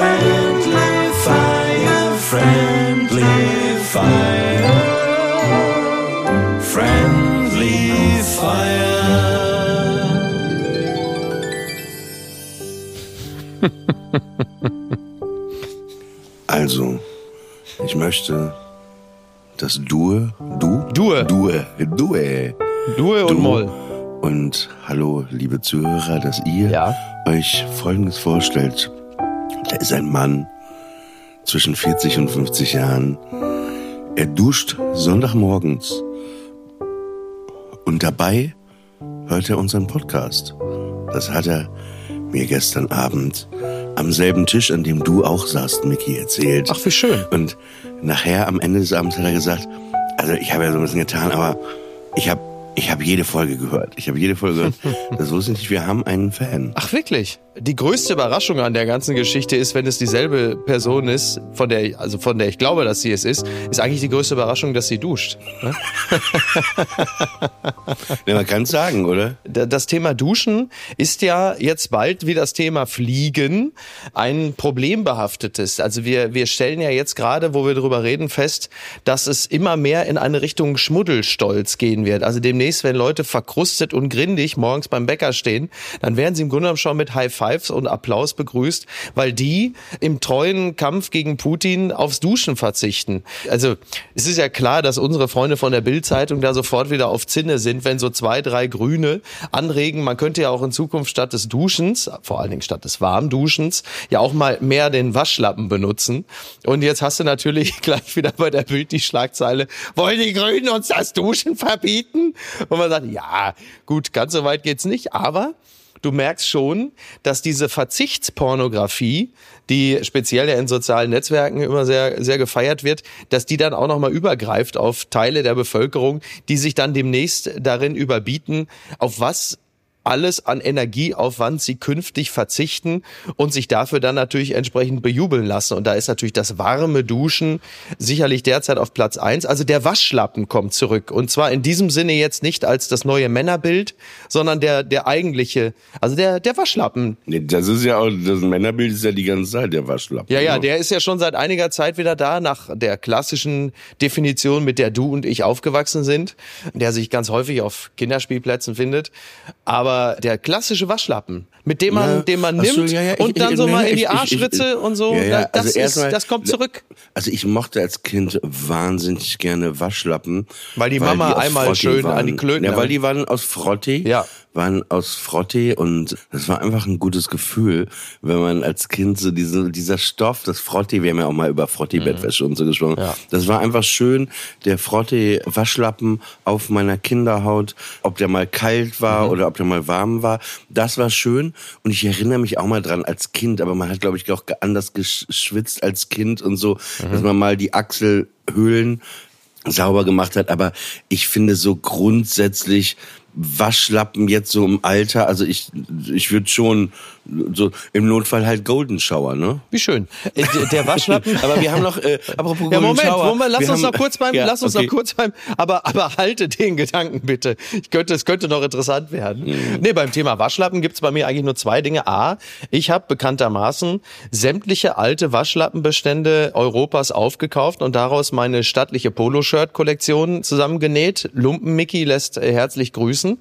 Friendly fire, friendly fire, friendly fire. Also, ich möchte das Due, du? Due. Due, Due. Due und Du. Moll. Und hallo, liebe Zuhörer, dass ihr Ja. euch Folgendes vorstellt. Da ist ein Mann zwischen 40 und 50 Jahren. Er duscht Sonntagmorgens. Und dabei hört er unseren Podcast. Das hat er mir gestern Abend am selben Tisch, an dem du auch saßt, Micky, erzählt. Ach, wie schön. Und nachher am Ende des Abends hat er gesagt, also ich habe ja so ein bisschen getan, aber ich habe ich habe jede Folge gehört. Ich habe jede Folge gehört. Das wusste ich nicht, wir haben einen Fan. Ach, wirklich? Die größte Überraschung an der ganzen Geschichte ist, wenn es dieselbe Person ist, von der, also von der ich glaube, dass sie es ist, ist eigentlich die größte Überraschung, dass sie duscht. Ne? Ja, man kann sagen, oder? Da- Das Thema Duschen ist ja jetzt bald wie das Thema Fliegen ein problembehaftetes. Also wir, wir stellen ja jetzt gerade, wo wir drüber reden, fest, dass es immer mehr in eine Richtung Schmuddelstolz gehen wird. Also demnächst, wenn Leute verkrustet und grindig morgens beim Bäcker stehen, dann werden sie im Grunde genommen schon mit High Fives und Applaus begrüßt, weil die im treuen Kampf gegen Putin aufs Duschen verzichten. Also es ist ja klar, dass unsere Freunde von der Bild-Zeitung da sofort wieder auf Zinne sind, wenn so zwei, drei Grüne anregen, man könnte ja auch in Zukunft statt des Duschens, vor allen Dingen statt des Warmduschens, ja auch mal mehr den Waschlappen benutzen. Und jetzt hast du natürlich gleich wieder bei der Bild die Schlagzeile, wollen die Grünen uns das Duschen verbieten? Und man sagt, ja, gut, ganz so weit geht's nicht, aber du merkst schon, dass diese Verzichtspornografie, die speziell ja in sozialen Netzwerken immer sehr, sehr gefeiert wird, dass die dann auch nochmal übergreift auf Teile der Bevölkerung, die sich dann demnächst darin überbieten, auf was alles an Energieaufwand sie künftig verzichten und sich dafür dann natürlich entsprechend bejubeln lassen. Und da ist natürlich das warme Duschen sicherlich derzeit auf Platz eins. Also der Waschlappen kommt zurück. Und zwar in diesem Sinne jetzt nicht als das neue Männerbild, sondern der, der eigentliche, also der, der Waschlappen. Das ist ja auch, das Männerbild ist ja die ganze Zeit der Waschlappen. Ja, ja, der ist ja schon seit einiger Zeit wieder da, nach der klassischen Definition, mit der du und ich aufgewachsen sind, der sich ganz häufig auf Kinderspielplätzen findet. Aber der klassische Waschlappen, mit dem man, Ja. den man Ach so, nimmt ja, ja, ich- und dann ich- so mal in die ich- ich- Arschritze und so, ja, das, also ist, erstmal- das kommt zurück. Also ich mochte als Kind wahnsinnig gerne Waschlappen. Weil die Mama aus einmal Frottee schön waren. an die Klöten Ja, weil die waren aus Frottee. Ja. Waren aus Frottee und das war einfach ein gutes Gefühl, wenn man als Kind so diese, dieser Stoff, das Frottee, wir haben ja auch mal über Frottee-Bettwäsche und so gesprochen. Ja. Das war einfach schön, der Frottee-Waschlappen auf meiner Kinderhaut, ob der mal kalt war Mhm. oder ob der mal warm war. Das war schön und ich erinnere mich auch mal dran als Kind, aber man hat, glaube ich, auch anders geschwitzt als Kind und so, Mhm. dass man mal die Achselhöhlen sauber gemacht hat, aber ich finde so grundsätzlich Waschlappen jetzt so im Alter, also ich, ich würde schon so im Notfall halt Golden Shower, ne? Wie schön. Äh, Der Waschlappen. aber wir haben noch, äh, apropos Ja, Moment, Shower. Moment, lass wir uns haben, noch kurz beim, Ja, lass uns okay. noch kurz beim, aber, aber halte den Gedanken bitte. Ich könnte, es könnte noch interessant werden. Mhm. Nee, beim Thema Waschlappen gibt's bei mir eigentlich nur zwei Dinge. A, ich habe bekanntermaßen sämtliche alte Waschlappenbestände Europas aufgekauft und daraus meine stattliche Poloshirt-Kollektion zusammengenäht. Lumpen Mickey lässt äh, herzlich grüßen.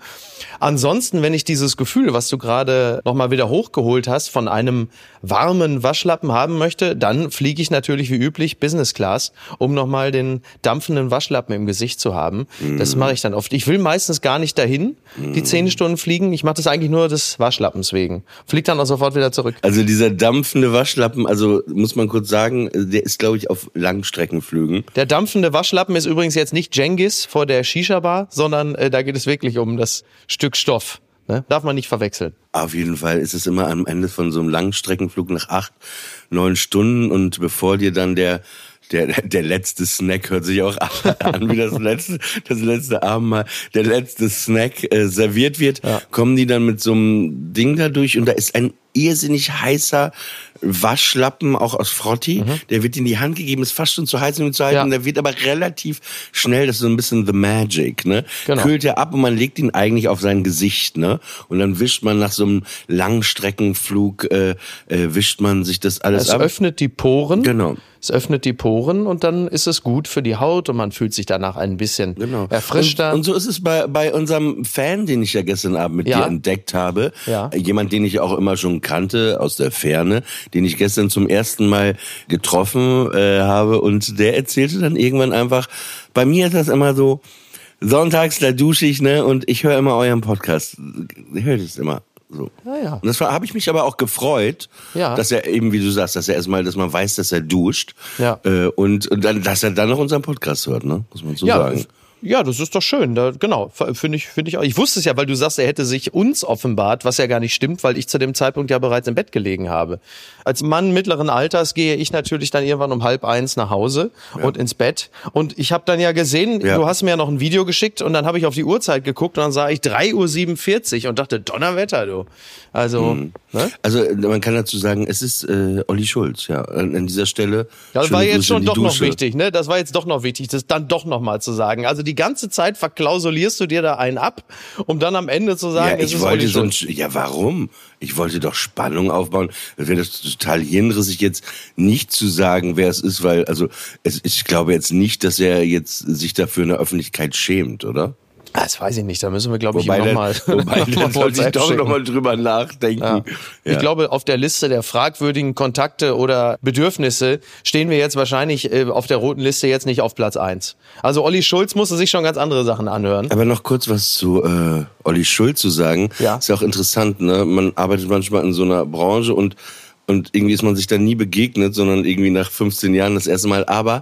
Ansonsten, wenn ich dieses Gefühl, was du gerade nochmal wieder hochgeholt hast, von einem warmen Waschlappen haben möchte, dann fliege ich natürlich wie üblich Business Class, um nochmal den dampfenden Waschlappen im Gesicht zu haben. Das mache ich dann oft. Ich will meistens gar nicht dahin, die zehn Stunden fliegen. Ich mache das eigentlich nur des Waschlappens wegen. Flieg dann auch sofort wieder zurück. Also dieser dampfende Waschlappen, also muss man kurz sagen, der ist glaube ich auf Langstreckenflügen. Der dampfende Waschlappen ist übrigens jetzt nicht Jengis vor der Shisha-Bar, sondern äh, da geht es wirklich um das Stück Stoff. Ne? Darf man nicht verwechseln. Auf jeden Fall ist es immer am Ende von so einem Langstreckenflug nach acht, neun Stunden und bevor dir dann der der, der letzte Snack hört sich auch an wie das letzte, das letzte Abendmahl, der letzte Snack äh, serviert wird, kommen die dann mit so einem Ding da durch und da ist ein irrsinnig heißer Waschlappen, auch aus Frotti, der wird in die Hand gegeben, ist fast schon zu heiß, um ihn zu halten, Mhm. Ja. der wird aber relativ schnell, das ist so ein bisschen the magic, ne? Genau. Kühlt er ab und man legt ihn eigentlich auf sein Gesicht, ne? Und dann wischt man nach so einem Langstreckenflug, äh, äh, wischt man sich das alles Es ab. öffnet die Poren. Genau. Es öffnet die Poren und dann ist es gut für die Haut und man fühlt sich danach ein bisschen Genau. erfrischter. Und, und so ist es bei, bei unserem Fan, den ich ja gestern Abend mit Ja. dir entdeckt habe. Ja. Jemand, den ich auch immer schon kannte aus der Ferne, den ich gestern zum ersten Mal getroffen äh, habe. Und der erzählte dann irgendwann einfach, bei mir ist das immer so, sonntags, da dusche ich, ne? Und ich höre immer euren Podcast. Ich höre das immer. So. Ja, ja. Und das habe ich mich aber auch gefreut, Ja. dass er eben, wie du sagst, dass er erstmal, dass man weiß, dass er duscht. Ja. Äh, und, und dann, dass er dann noch unseren Podcast hört, ne? Muss man so ja, sagen. Ja, das ist doch schön. Da, genau, finde ich, finde ich auch. Ich wusste es ja, weil du sagst, er hätte sich uns offenbart, was ja gar nicht stimmt, weil ich zu dem Zeitpunkt ja bereits im Bett gelegen habe. Als Mann mittleren Alters gehe ich natürlich dann irgendwann um halb eins nach Hause und ins Bett. Und ich habe dann ja gesehen, Ja. du hast mir ja noch ein Video geschickt und dann habe ich auf die Uhrzeit geguckt und dann sah ich 3.47 Uhr und dachte, Donnerwetter, du. Also, Mhm. ne? Also man kann dazu sagen, es ist äh, Olli Schulz, ja. An, an dieser Stelle. Das war jetzt Grüße schon doch noch Dusche. wichtig, ne? Das war jetzt doch noch wichtig, das dann doch noch mal zu sagen. Also die ganze Zeit verklausulierst du dir da einen ab, um dann am Ende zu sagen, Ja, es ich ist wollte so ein, ja, warum? Ich wollte doch Spannung aufbauen. Das wäre das total hirnrissig jetzt nicht zu sagen, wer es ist, weil, also, es, ich glaube jetzt nicht, dass er jetzt sich dafür in der Öffentlichkeit schämt, oder? Ah, Das weiß ich nicht, da müssen wir, glaube ich, nochmal schicken. nochmal drüber nachdenken. Ja. Ja. Ich glaube, auf der Liste der fragwürdigen Kontakte oder Bedürfnisse stehen wir jetzt wahrscheinlich äh, auf der roten Liste jetzt nicht auf Platz eins. Also Olli Schulz musste sich schon ganz andere Sachen anhören. Aber noch kurz was zu äh, Olli Schulz zu sagen. Ja. Ist ja auch interessant, ne? Man arbeitet manchmal in so einer Branche und und irgendwie ist man sich da nie begegnet, sondern irgendwie nach 15 Jahren das erste Mal. Aber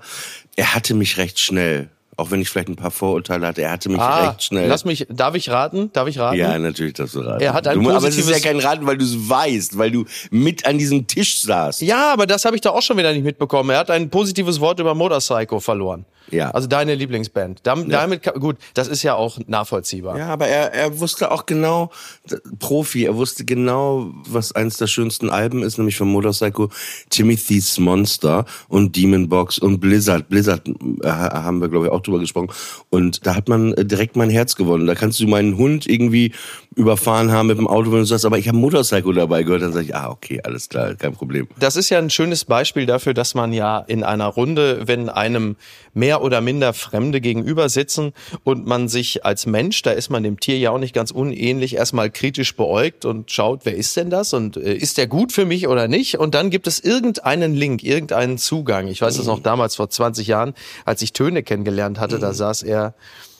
er hatte mich recht schnell, auch wenn ich vielleicht ein paar Vorurteile hatte, er hatte mich Ah, recht schnell. lass mich, darf ich raten? Darf ich raten? ja, natürlich darfst du raten. Er hat ein du, aber es ist ja kein Raten, weil du es weißt, weil du mit an diesem Tisch saßt. Ja, aber das habe ich da auch schon wieder nicht mitbekommen. Er hat ein positives Wort über Motorcycle verloren. Ja. Also deine Lieblingsband. Dam, Damit, kann- gut, das ist ja auch nachvollziehbar. Ja, aber er, er wusste auch genau, Profi, er wusste genau, was eins der schönsten Alben ist, nämlich von Motorcycle, Timothy's Monster und Demon Box und Blizzard. Blizzard äh, haben wir, glaube ich, auch drüber gesprochen. Und da hat man äh, direkt mein Herz gewonnen. Da kannst du meinen Hund irgendwie überfahren haben mit dem Auto, wenn du sagst, aber ich habe Motorcycle dabei gehört, dann sage ich, ah, okay, alles klar, kein Problem. Das ist ja ein schönes Beispiel dafür, dass man ja in einer Runde, wenn einem mehr oder minder Fremde gegenüber sitzen und man sich als Mensch, da ist man dem Tier ja auch nicht ganz unähnlich, erstmal kritisch beäugt und schaut, wer ist denn das und äh, ist der gut für mich oder nicht? Und dann gibt es irgendeinen Link, irgendeinen Zugang. Ich weiß das noch damals vor 20 Jahren, als ich Töne kennengelernt hatte, da saß er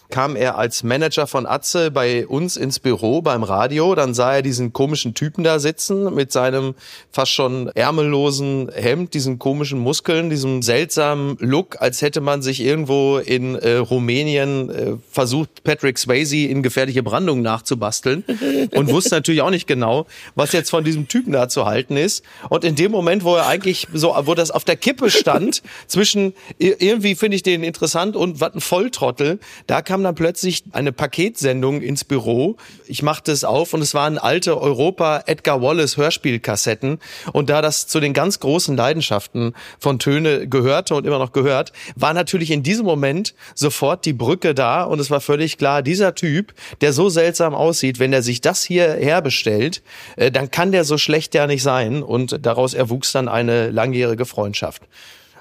kam er als Manager von Atze bei uns ins Büro beim Radio. Dann sah er diesen komischen Typen da sitzen mit seinem fast schon ärmellosen Hemd, diesen komischen Muskeln, diesem seltsamen Look, als hätte man sich irgendwo in äh, Rumänien äh, versucht, Patrick Swayze in gefährliche Brandung nachzubasteln und wusste natürlich auch nicht genau, was jetzt von diesem Typen da zu halten ist. Und in dem Moment, wo er eigentlich so, wo das auf der Kippe stand, zwischen irgendwie finde ich den interessant und was ein Volltrottel, da kam kam dann plötzlich eine Paketsendung ins Büro. Ich machte es auf und es waren alte Europa Edgar Wallace Hörspielkassetten. Und da das zu den ganz großen Leidenschaften von Töne gehörte und immer noch gehört, war natürlich in diesem Moment sofort die Brücke da und es war völlig klar, dieser Typ, der so seltsam aussieht, wenn er sich das hier herbestellt, äh, dann kann der so schlecht ja nicht sein. Und daraus erwuchs dann eine langjährige Freundschaft.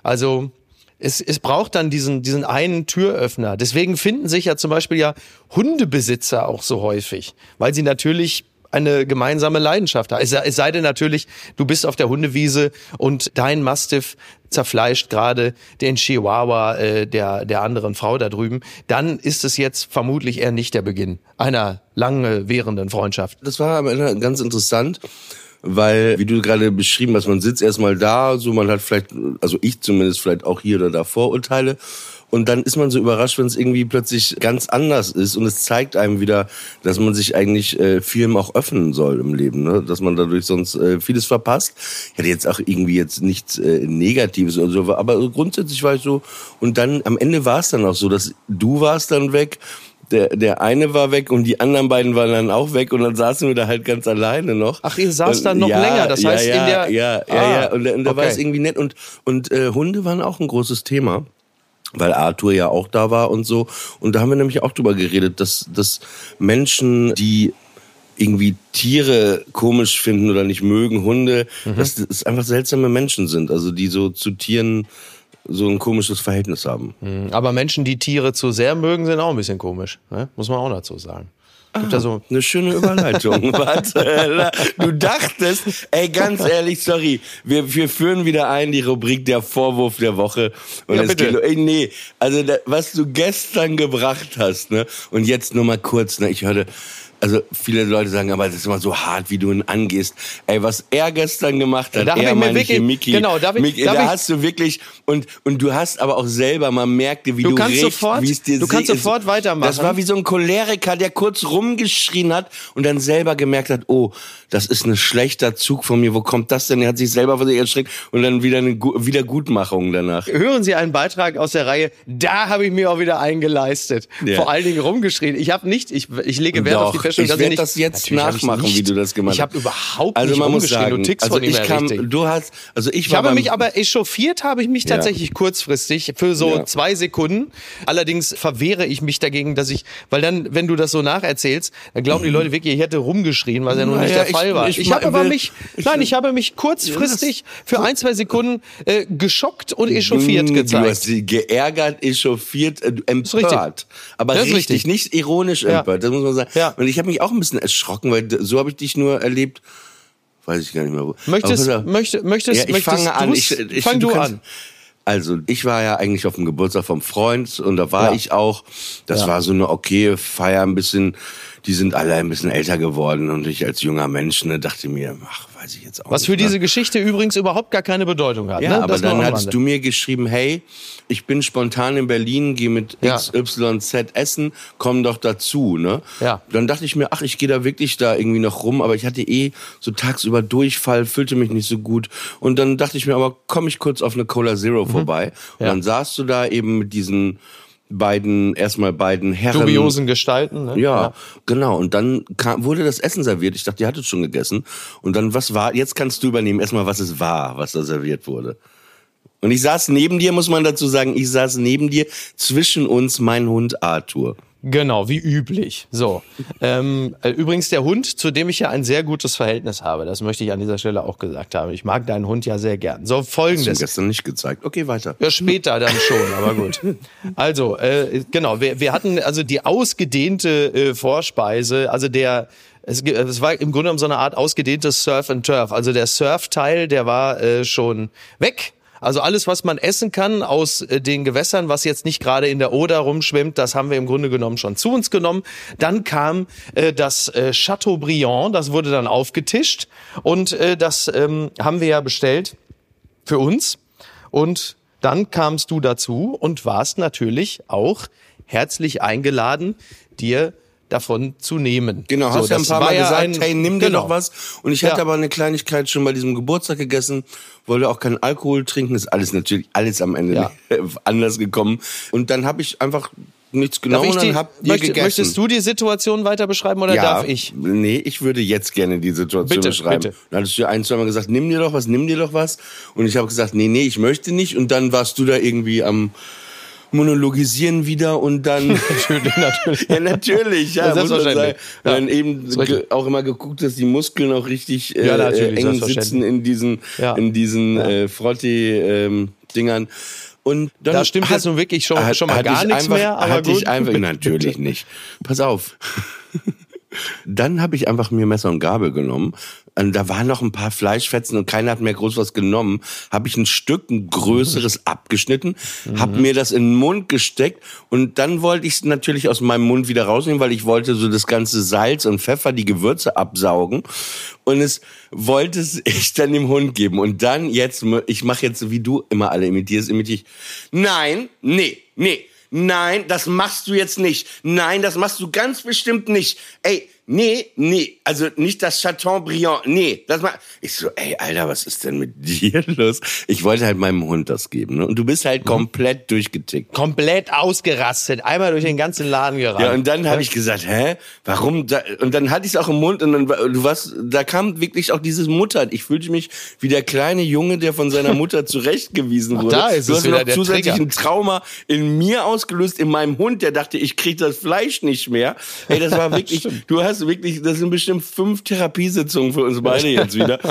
Also es, es braucht dann diesen, diesen einen Türöffner. Deswegen finden sich ja zum Beispiel ja Hundebesitzer auch so häufig, weil sie natürlich eine gemeinsame Leidenschaft haben. Es sei denn natürlich, du bist auf der Hundewiese und dein Mastiff zerfleischt gerade den Chihuahua äh, der, der anderen Frau da drüben, dann ist es jetzt vermutlich eher nicht der Beginn einer lange währenden Freundschaft. Das war am Ende ganz interessant weil, wie du gerade beschrieben hast, man sitzt erstmal da, so man hat vielleicht, also ich zumindest vielleicht auch hier oder da Vorurteile. Und dann ist man so überrascht, wenn es irgendwie plötzlich ganz anders ist. Und es zeigt einem wieder, dass man sich eigentlich äh, vielem auch öffnen soll im Leben. Ne? Dass man dadurch sonst äh, vieles verpasst. Ich hatte jetzt auch irgendwie jetzt nichts äh, Negatives oder so. Aber grundsätzlich war ich so. Und dann am Ende war es dann auch so, dass du warst dann weg der, der eine war weg und die anderen beiden waren dann auch weg und dann saßen wir da halt ganz alleine noch. Ach, ihr saß dann noch ja, länger, das heißt ja, in der... Ja, ja, ah, ja, und, und da okay. war es irgendwie nett und, und äh, Hunde waren auch ein großes Thema weil Arthur ja auch da war und so. Und da haben wir nämlich auch drüber geredet, dass, dass Menschen, die irgendwie Tiere komisch finden oder nicht mögen, Hunde, mhm. dass das einfach seltsame Menschen sind. Also die so zu Tieren so ein komisches Verhältnis haben. Mhm. Aber Menschen, die Tiere zu sehr mögen, sind auch ein bisschen komisch. Ne? Muss man auch dazu sagen. Gibt ah, so eine schöne Überleitung. Warte, du dachtest, ey, ganz ehrlich, sorry, wir, wir führen wieder ein die Rubrik der Vorwurf der Woche. Und Ja, es geht, ey, nee, also was du gestern gebracht hast, ne? Und jetzt nur mal kurz, ne? Ich hörte, also viele Leute sagen, aber das ist immer so hart, wie du ihn angehst. Ey, was er gestern gemacht hat, Da hab er ich mir meine ich hier, wirklich- Miki, genau, darf ich- Miki, darf da ich- hast du wirklich und und du hast aber auch selber, man merkte, wie du, Du kannst recht, sofort- wie es dir du kannst sofort weitermachen. Das war wie so ein Choleriker, der kurz rumgeschrien hat und dann selber gemerkt hat, oh, das ist ein schlechter Zug von mir. Wo kommt das denn? Er hat sich selber vor sich erschreckt und dann wieder eine Gu- Wiedergutmachung danach. Hören Sie einen Beitrag aus der Reihe, da habe ich mir auch wieder eingeleistet. Ja. Vor allen Dingen rumgeschrien. Ich habe nicht, ich, ich lege Wert auf die Ich dass ich das jetzt nachmachen, wie du das gemacht Ich habe hast. überhaupt Also nicht man muss sagen, du also ich kam, richtig. du hast, also ich Ich war habe mich aber echauffiert, habe ich mich Ja. tatsächlich kurzfristig für so Ja. zwei Sekunden. Allerdings verwehre ich mich dagegen, dass ich, weil dann, wenn du das so nacherzählst, dann glauben die Leute wirklich, ich hätte rumgeschrien, was ja nun nicht der Fall ich- war. ich Ich, habe aber mich, ich- nein, ich habe mich kurzfristig für ein, zwei Sekunden äh, geschockt und echauffiert Mm, Du hast gezeigt. sie geärgert, echauffiert, äh, empört. Aber richtig, richtig. nicht ironisch Ja. empört, das muss man sagen. Ja. Und ich habe mich auch ein bisschen erschrocken, weil so habe ich dich nur erlebt, weiß ich gar nicht mehr wo. Möchtest, Aber pass auf. möchte, möchtest, ja, ich möchtest fange an. Ich, ich, fang du, kannst- an. Also, ich war ja eigentlich auf dem Geburtstag vom Freund und da war Ja. ich auch. Das Ja. war so eine okay Feier, ein bisschen, die sind alle ein bisschen älter geworden und ich als junger Mensch ne, dachte mir, ach, weiß ich jetzt auch Was nicht. für ne? diese Geschichte übrigens überhaupt gar keine Bedeutung hat. Ja, ne? aber Das dann hattest du mir geschrieben, hey, ich bin spontan in Berlin, gehe mit Ja. XYZ essen, komm doch dazu, ne? Ja. Dann dachte ich mir, ach, ich gehe da wirklich da irgendwie noch rum, aber ich hatte eh so tagsüber Durchfall, fühlte mich nicht so gut und dann dachte ich mir, aber komm ich kurz auf eine Cola Zero vorbei und Mhm. Ja. dann saßt du da eben mit diesen beiden, erstmal beiden Herren. dubiosen Gestalten. Ne? Ja, genau. Und dann kam, wurde das Essen serviert. Ich dachte, ihr hattet schon gegessen. Und dann, was war, jetzt kannst du übernehmen, erstmal, was es war, was da serviert wurde. Und ich saß neben dir, muss man dazu sagen, ich saß neben dir, zwischen uns mein Hund Arthur. Genau, wie üblich. So. Ähm, äh, übrigens der Hund, zu dem ich ja ein sehr gutes Verhältnis habe, das möchte ich an dieser Stelle auch gesagt haben. Ich mag deinen Hund ja sehr gern. So Hast du folgendes. gestern nicht gezeigt. Okay, weiter. Ja, später dann schon, aber gut. Also, äh, genau, wir, wir hatten also die ausgedehnte äh, Vorspeise, also der es, es war im Grunde genommen so eine Art ausgedehntes Surf and Turf. Also der Surf-Teil, der war äh, schon weg. Also alles, was man essen kann aus äh, den Gewässern, was jetzt nicht gerade in der Oder rumschwimmt, das haben wir im Grunde genommen schon zu uns genommen. Dann kam äh, das äh, Chateaubriand, das wurde dann aufgetischt und äh, das ähm, haben wir ja bestellt für uns. Und dann kamst du dazu und warst natürlich auch herzlich eingeladen, dir davon zu nehmen. Genau, So, hast ja ein paar Mal gesagt, ein- hey, nimm dir genau. doch was. Und ich hatte Ja. aber eine Kleinigkeit schon bei diesem Geburtstag gegessen, wollte auch keinen Alkohol trinken. Ist alles natürlich alles am Ende Ja. anders gekommen. Und dann habe ich einfach nichts genommen und hab die möcht, gegessen. Möchtest du die Situation weiter beschreiben oder ja, darf ich? Nee, ich würde jetzt gerne die Situation Bitte, beschreiben. bitte. Dann hattest du ja ein, zweimal gesagt, nimm dir doch was, nimm dir doch was. Und ich habe gesagt, nee, nee, ich möchte nicht. Und dann warst du da irgendwie am monologisieren wieder und dann Natürlich, natürlich. ja natürlich ja, Ja, selbstverständlich. Und dann Ja, eben auch immer geguckt dass die Muskeln auch richtig äh, Ja, äh, eng sitzen in diesen Ja. in diesen Ja. äh, Frotti ähm, Dingern und dann Da stimmt jetzt nun wirklich schon- schon mal gar ich nichts einfach, mehr, aber hatte gut. ich einfach natürlich nicht pass auf dann habe ich einfach mir Messer und Gabel genommen. Und da waren noch ein paar Fleischfetzen und keiner hat mehr groß was genommen. Habe ich ein Stück, ein größeres abgeschnitten, habe mir das in den Mund gesteckt und dann wollte ich es natürlich aus meinem Mund wieder rausnehmen, weil ich wollte so das ganze Salz und Pfeffer, die Gewürze absaugen. Und es wollte es ich dann dem Hund geben. Und dann jetzt, ich mache jetzt, wie du immer alle imitierst, imitiere ich. Nein, nee, nee. Nein, das machst du jetzt nicht. Nein, das machst du ganz bestimmt nicht. Ey, nee, nee. Also nicht das Chateaubriand. Nee, das ma Ich so, ey, Alter, was ist denn mit dir los? Ich wollte halt meinem Hund das geben. Ne? Und du bist halt komplett durchgetickt. Komplett ausgerastet, einmal durch den ganzen Laden gerannt. Ja, und dann habe ich gesagt, hä, warum? Da? Und dann hatte ich es auch im Mund und dann war- du warst, da kam wirklich auch dieses Mutter. Ich fühlte mich wie der kleine Junge, der von seiner Mutter zurechtgewiesen wurde. da ist du es hast wieder noch der zusätzlich Trigger. ein Trauma in mir ausgelöst, in meinem Hund, der dachte, ich krieg das Fleisch nicht mehr. Ey, das war wirklich, du hast wirklich, das sind bestimmt fünf Therapiesitzungen für uns beide jetzt wieder.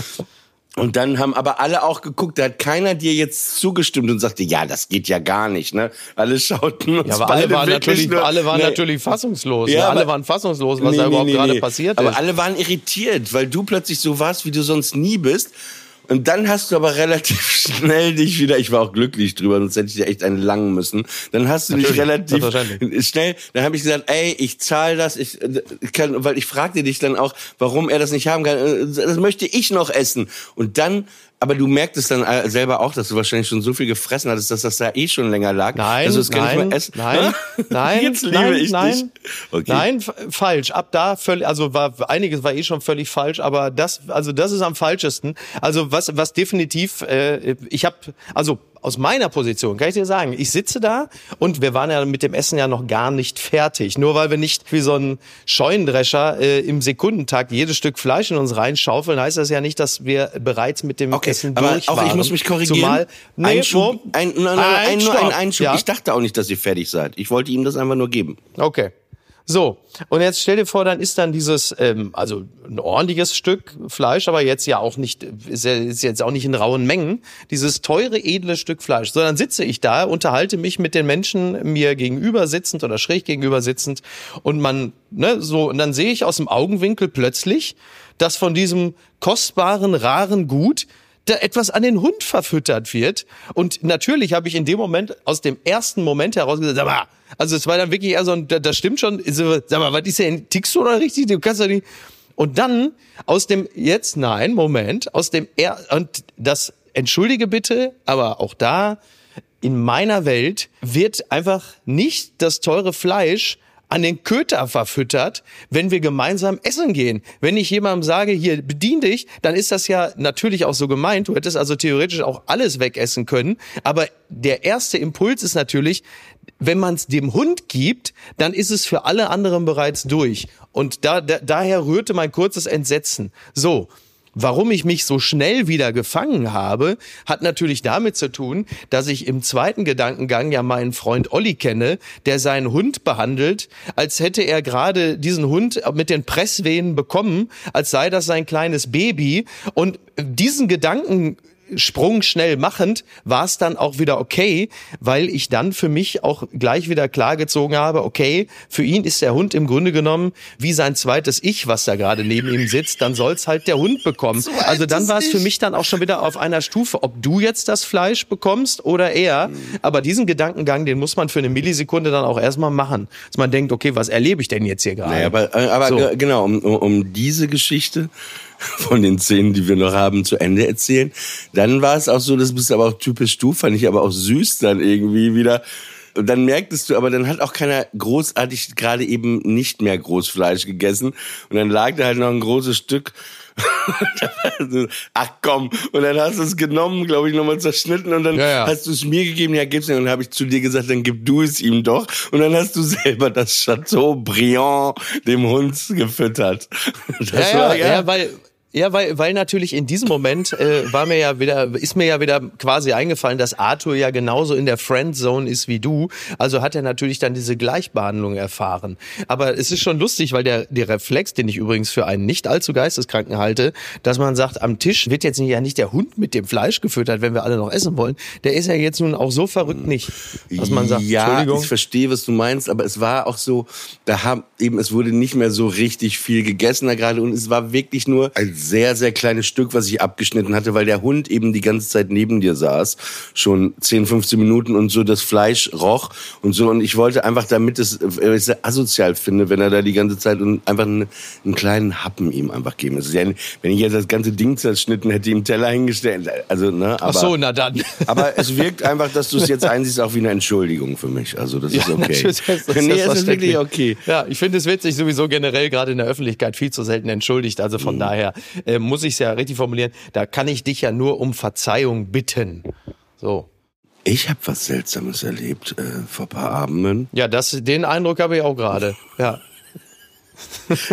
Und dann haben aber alle auch geguckt, da hat keiner dir jetzt zugestimmt und sagte, ja, das geht ja gar nicht, ne? Alle schauten uns ja, aber alle waren natürlich, nur, alle waren ne, natürlich fassungslos. Ja, Ja, alle aber- waren fassungslos, was Nee, da nee, überhaupt nee, gerade nee. passiert Aber ist. alle waren irritiert, weil du plötzlich so warst, wie du sonst nie bist. Und dann hast du aber relativ schnell dich wieder, ich war auch glücklich drüber, sonst hätte ich dir echt einen langen müssen. Dann hast du dich relativ schnell, dann habe ich gesagt, ey, ich zahle das, ich ich kann, weil ich fragte dich dann auch, warum er das nicht haben kann. Äh, Das möchte ich noch essen. Und dann, aber du merktest dann äh, selber auch, dass du wahrscheinlich schon so viel gefressen hattest, dass das da eh schon länger lag. Nein, du es gar nein, essen. nein, nein, Jetzt liebe nein, ich nein, dich. Okay. nein, falsch. Ab da völlig, also war einiges war eh schon völlig falsch, aber das, also das ist am falschesten. Also was, was definitiv, äh, ich habe, also aus meiner Position kann ich dir sagen, ich sitze da und wir waren ja mit dem Essen ja noch gar nicht fertig. Nur weil wir nicht wie so ein Scheunendrescher äh, im Sekundentakt jedes Stück Fleisch in uns reinschaufeln, heißt das ja nicht, dass wir bereits mit dem Okay, Essen aber durch auch waren. ich muss mich korrigieren. Zumal, nee, Einschub, wo- ein, nein, nein, Ein ein, nur ein. Einschub. Ja. Ich dachte auch nicht, dass ihr fertig seid. Ich wollte ihm das einfach nur geben. Okay. So, und jetzt stell dir vor, dann ist dann dieses, ähm, also ein ordentliches Stück Fleisch, aber jetzt ja auch nicht, ist, jetzt auch nicht in rauen Mengen, dieses teure, edle Stück Fleisch. So, dann sitze ich da, unterhalte mich mit den Menschen mir gegenüber sitzend oder schräg gegenüber sitzend und man, ne, so, und dann sehe ich aus dem Augenwinkel plötzlich, dass von diesem kostbaren, raren Gut da etwas an den Hund verfüttert wird. Und natürlich habe ich in dem Moment, aus dem ersten Moment heraus gesagt, sag mal, also es war dann wirklich eher so ein, da- das stimmt schon, sag mal, was ist denn, tickst du oder richtig? Du kannst doch nicht. Und dann aus dem, jetzt nein, Moment, aus dem, er, und das, entschuldige bitte, aber auch da, in meiner Welt wird einfach nicht das teure Fleisch an den Köter verfüttert, wenn wir gemeinsam essen gehen. Wenn ich jemandem sage, hier, bedien dich, dann ist das ja natürlich auch so gemeint. Du hättest also theoretisch auch alles wegessen können. Aber der erste Impuls ist natürlich, wenn man es dem Hund gibt, dann ist es für alle anderen bereits durch. Und da, da, daher rührte mein kurzes Entsetzen. So. Warum ich mich so schnell wieder gefangen habe, hat natürlich damit zu tun, dass ich im zweiten Gedankengang ja meinen Freund Olli kenne, der seinen Hund behandelt, als hätte er gerade diesen Hund mit den Presswehen bekommen, als sei das sein kleines Baby. Und diesen Gedanken Sprung schnell machend, war es dann auch wieder okay, weil ich dann für mich auch gleich wieder klargezogen habe, okay, für ihn ist der Hund im Grunde genommen wie sein zweites Ich, was da gerade neben ihm sitzt, dann soll's halt der Hund bekommen. Also dann war es für mich dann auch schon wieder auf einer Stufe, ob du jetzt das Fleisch bekommst oder er. Aber diesen Gedankengang, den muss man für eine Millisekunde dann auch erstmal machen. Dass man denkt, okay, was erlebe ich denn jetzt hier gerade? Naja, aber, äh, aber So. ge- genau, um, um diese Geschichte von den Szenen, die wir noch haben, zu Ende erzählen. Dann war es auch so, das bist aber auch typisch du, fand ich aber auch süß dann irgendwie wieder. Und dann merktest du, aber dann hat auch keiner großartig gerade eben nicht mehr Großfleisch gegessen. Und dann lag da halt noch ein großes Stück Ach komm, und dann hast du es genommen, glaube ich, nochmal zerschnitten und dann Ja, ja. hast du es mir gegeben, ja, gib's mir. Und dann habe ich zu dir gesagt, dann gib du es ihm doch. Und dann hast du selber das Chateaubriand dem Hund gefüttert. Das Ja, ja, war, ja, weil ja, weil, weil natürlich in diesem Moment äh, war mir ja wieder, ist mir ja wieder quasi eingefallen, dass Arthur ja genauso in der Friendzone ist wie du. Also hat er natürlich dann diese Gleichbehandlung erfahren. Aber es ist schon lustig, weil der, der Reflex, den ich übrigens für einen nicht allzu geisteskranken halte, dass man sagt, am Tisch wird jetzt nicht, ja nicht der Hund mit dem Fleisch gefüttert, wenn wir alle noch essen wollen. Der ist ja jetzt nun auch so verrückt nicht, dass man sagt, ja, Entschuldigung. ich verstehe, was du meinst, aber es war auch so, da haben eben, es wurde nicht mehr so richtig viel gegessen da gerade und es war wirklich nur ein sehr, sehr kleines Stück, was ich abgeschnitten hatte, weil der Hund eben die ganze Zeit neben dir saß, schon 10, 15 Minuten und so das Fleisch roch und so und ich wollte einfach, damit es äh, ich sehr asozial finde, wenn er da die ganze Zeit und einfach einen, einen kleinen Happen ihm einfach geben. Ja, wenn ich jetzt das ganze Ding zerschnitten hätte, ihm Teller hingestellt, also ne, aber Ach so, na dann. aber es wirkt einfach, dass du es jetzt einsiehst, auch wie eine Entschuldigung für mich. Also das ist okay. natürlich, das ist nee, wirklich okay. Ja, ich finde, es sich sowieso generell gerade in der Öffentlichkeit viel zu selten entschuldigt. Also Mhm. von daher äh, muss ich es ja richtig formulieren. Da kann ich dich ja nur um Verzeihung bitten. So. Ich habe was Seltsames erlebt äh, vor ein paar Abenden. Ja, das, den Eindruck habe ich auch gerade. Ja.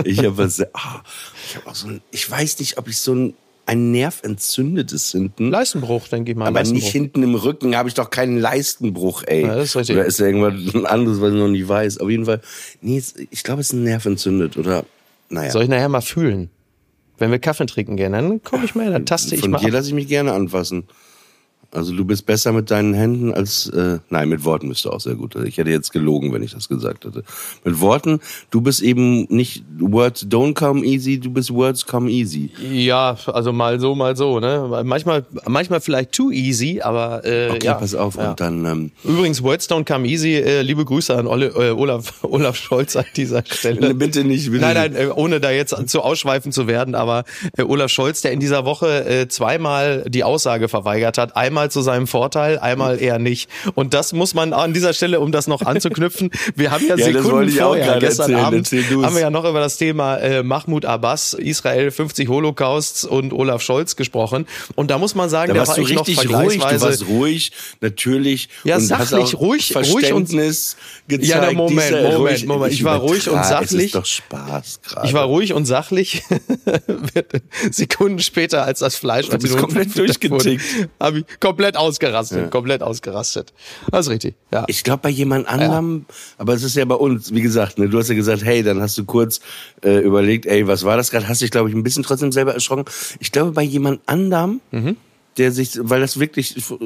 Ich habe was. Ah, ich habe auch so ein. Ich weiß nicht, ob ich so ein ein nerventzündetes hinten. Leistenbruch, denke ich mal. aber nicht hinten im Rücken habe ich doch keinen Leistenbruch, ey. Ja, das ist richtig. Oder ist da irgendwas anderes, was ich noch nicht weiß. Auf jeden Fall. Nee, ich glaube, es ist ein Nerv entzündet. Oder naja. Soll ich nachher mal fühlen? Wenn wir Kaffee trinken gehen, dann komme ich mal, dann taste ich Von mal dir ab. lasse ich mich gerne anfassen. Also du bist besser mit deinen Händen als äh, nein mit Worten bist du auch sehr gut. Ich hätte jetzt gelogen, wenn ich das gesagt hätte. Mit Worten, du bist eben nicht Words don't come easy, du bist Words come easy. Ja, also mal so, mal so, ne? Manchmal, manchmal vielleicht too easy, aber äh, Okay, ja. pass auf Ja. und dann ähm, Übrigens, Words don't come easy. Äh, liebe Grüße an Ole, äh, Olaf, Olaf Scholz an dieser Stelle. bitte nicht, bitte Nein, nein, äh, ohne da jetzt zu ausschweifen zu werden, aber äh, Olaf Scholz, der in dieser Woche äh, zweimal die Aussage verweigert hat, einmal zu seinem Vorteil, einmal eher nicht. Und das muss man an dieser Stelle, um das noch anzuknüpfen, wir haben ja, Ja, Sekunden ich vorher, gestern erzählen. Abend, Erzähl haben wir ja noch über das Thema äh, Mahmoud Abbas, Israel 50 Holocausts und Olaf Scholz gesprochen. Und da muss man sagen, da da warst war du ich noch richtig ruhig, du warst ruhig, natürlich. Ja, sachlich, ruhig- ruhig und- gezeigt. Ja, na, Moment, Diese- Moment, ruhig, Moment. Ich war ruhig und sachlich. Es ist doch Spaß gerade. Ich war ruhig und sachlich. Sekunden später, als das Fleisch Du bist komplett durchgetickt. Ich komplett ausgerastet, komplett ausgerastet. Das ist richtig. Ja. Ich glaube bei jemand anderem, aber es ist ja bei uns, wie gesagt, ne, du hast ja gesagt, hey, dann hast du kurz äh, überlegt, ey, was war das gerade? Hast dich, glaube ich, ein bisschen trotzdem selber erschrocken. Ich glaube bei jemand anderem, Mhm. Der sich, weil das wirklich so,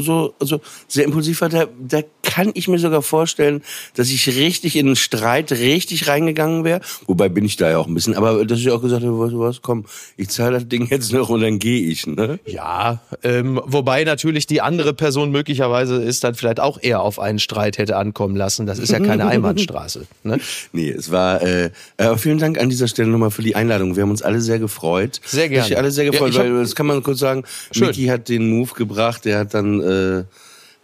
so, so sehr impulsiv war, da, da kann ich mir sogar vorstellen, dass ich richtig in einen Streit richtig reingegangen wäre. Wobei bin ich da ja auch ein bisschen, aber dass ich auch gesagt habe, weißt du was, komm, ich zahle das Ding jetzt noch und dann gehe ich, ne? ja, ähm, wobei natürlich die andere Person möglicherweise ist dann vielleicht auch eher auf einen Streit hätte ankommen lassen. Das ist ja keine Einbahnstraße. Ne? Nee, es war. Äh, äh, vielen Dank an dieser Stelle nochmal für die Einladung. Wir haben uns alle sehr gefreut. Sehr gerne. Richtig alle sehr Ja, gefreut, ich hab- weil das kann man kurz sagen. Schön. Micky hat den Move gebracht, der hat dann äh,